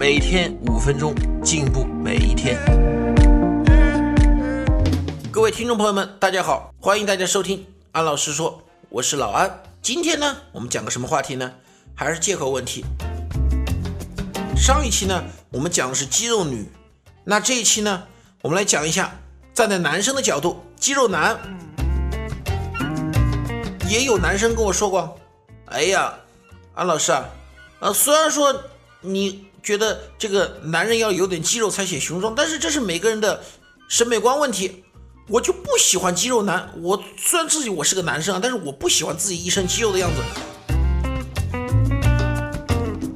每天五分钟，进步每一天。各位听众朋友们，大家好，欢迎大家收听安老师说，我是老安。今天呢，我们讲个什么话题呢？还是借口问题。上一期呢，我们讲的是肌肉女，那这一期呢，我们来讲一下站在男生的角度，肌肉男。也有男生跟我说过，哎呀。安老师啊，呃，虽然说你觉得这个男人要有点肌肉才显雄壮，但是这是每个人的审美观问题。我就不喜欢肌肉男。我虽然自己我是个男生啊，但是我不喜欢自己一身肌肉的样子，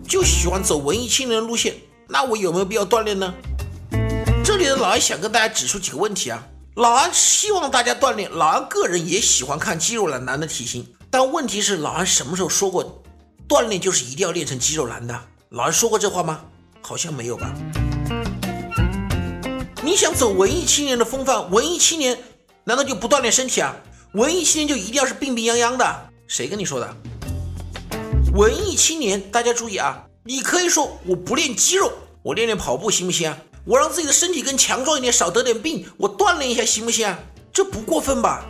就喜欢走文艺青年路线。那我有没有必要锻炼呢？这里的老安想跟大家指出几个问题啊。老安希望大家锻炼，老安个人也喜欢看肌肉男男的体型，但问题是老安什么时候说过？锻炼就是一定要练成肌肉男的，老师说过这话吗？好像没有吧。你想走文艺青年的风范，文艺青年难道就不锻炼身体啊？文艺青年就一定要是病病殃殃的？谁跟你说的？文艺青年，大家注意啊！你可以说我不练肌肉，我练练跑步行不行啊？我让自己的身体更强壮一点，少得点病，我锻炼一下行不行啊？这不过分吧？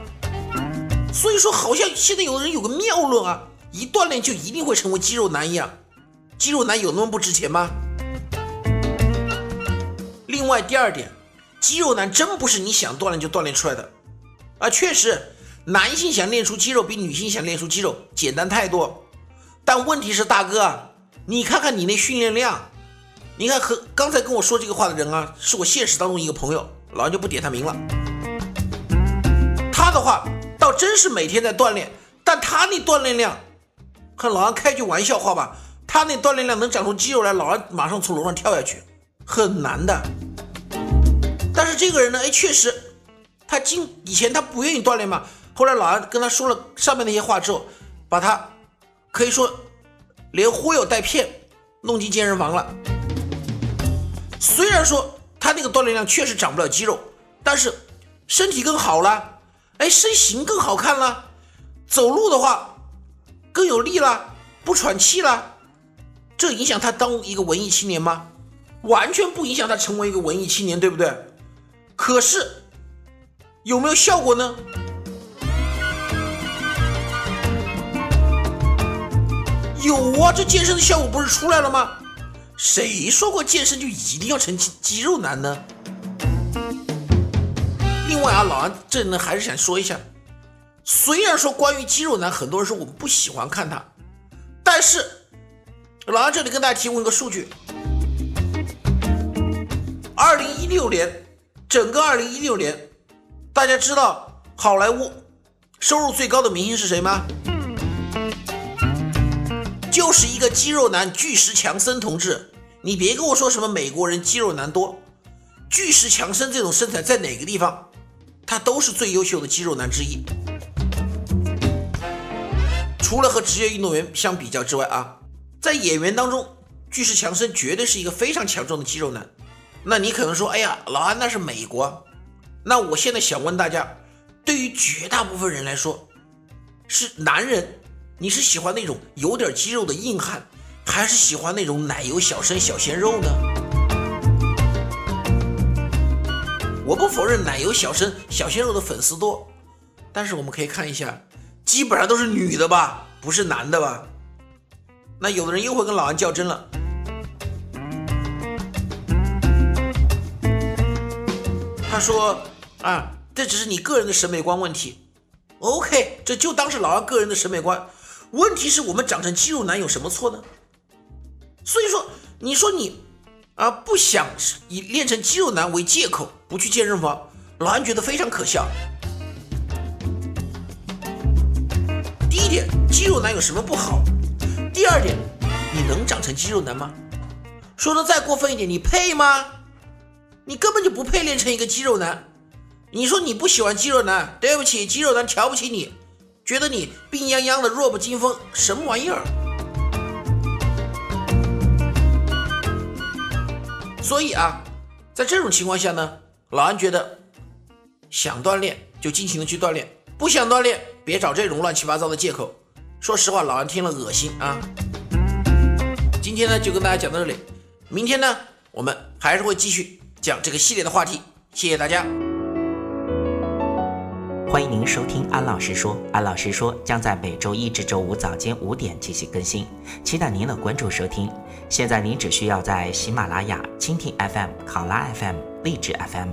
所以说，好像现在有的人有个谬论啊。一锻炼就一定会成为肌肉男一样，肌肉男有那么不值钱吗？另外第二点，肌肉男真不是你想锻炼就锻炼出来的啊！确实，男性想练出肌肉比女性想练出肌肉简单太多。但问题是，大哥，你看看你那训练量，你看和刚才跟我说这个话的人啊，是我现实当中一个朋友，老安就不点他名了。他的话倒真是每天在锻炼，但他那锻炼量。和老安开句玩笑话吧，他那锻炼量能长出肌肉来，老安马上从楼上跳下去，很难的。但是这个人呢，哎，确实，他今以前他不愿意锻炼嘛，后来老安跟他说了上面那些话之后，把他可以说连忽悠带骗弄进健身房了。虽然说他那个锻炼量确实长不了肌肉，但是身体更好了，哎，身形更好看了，走路的话。更有力了，不喘气了，这影响他当一个文艺青年吗？完全不影响他成为一个文艺青年，对不对？可是有没有效果呢？有啊，这健身的效果不是出来了吗？谁说过健身就一定要成肌肌肉男呢？另外啊，老安这里呢还是想说一下。虽然说关于肌肉男，很多人说我们不喜欢看他，但是老杨这里跟大家提供一个数据：二零一六年，整个二零一六年，大家知道好莱坞收入最高的明星是谁吗？就是一个肌肉男巨石强森同志。你别跟我说什么美国人肌肉男多，巨石强森这种身材在哪个地方，他都是最优秀的肌肉男之一。除了和职业运动员相比较之外啊，在演员当中，巨石强森绝对是一个非常强壮的肌肉男。那你可能说，哎呀，老安那是美国。那我现在想问大家，对于绝大部分人来说，是男人，你是喜欢那种有点肌肉的硬汉，还是喜欢那种奶油小生小鲜肉呢？我不否认奶油小生小鲜肉的粉丝多，但是我们可以看一下。基本上都是女的吧，不是男的吧？那有的人又会跟老安较真了。他说：“啊，这只是你个人的审美观问题。”OK，这就当是老安个人的审美观。问题是我们长成肌肉男有什么错呢？所以说，你说你啊不想以练成肌肉男为借口不去健身房，老安觉得非常可笑。第一点，肌肉男有什么不好？第二点，你能长成肌肉男吗？说的再过分一点，你配吗？你根本就不配练成一个肌肉男。你说你不喜欢肌肉男，对不起，肌肉男瞧不起你，觉得你病殃殃的弱不禁风，什么玩意儿？所以啊，在这种情况下呢，老安觉得想锻炼就尽情的去锻炼，不想锻炼别找这种乱七八糟的借口。说实话，老安听了恶心啊。今天呢就跟大家讲到这里，明天呢我们还是会继续讲这个系列的话题。谢谢大家。欢迎您收听安老师说，安老师说将在每周一至周五早间五点进行更新，期待您的关注收听。现在您只需要在喜马拉雅、蜻蜓 FM、考拉 FM、荔枝 FM、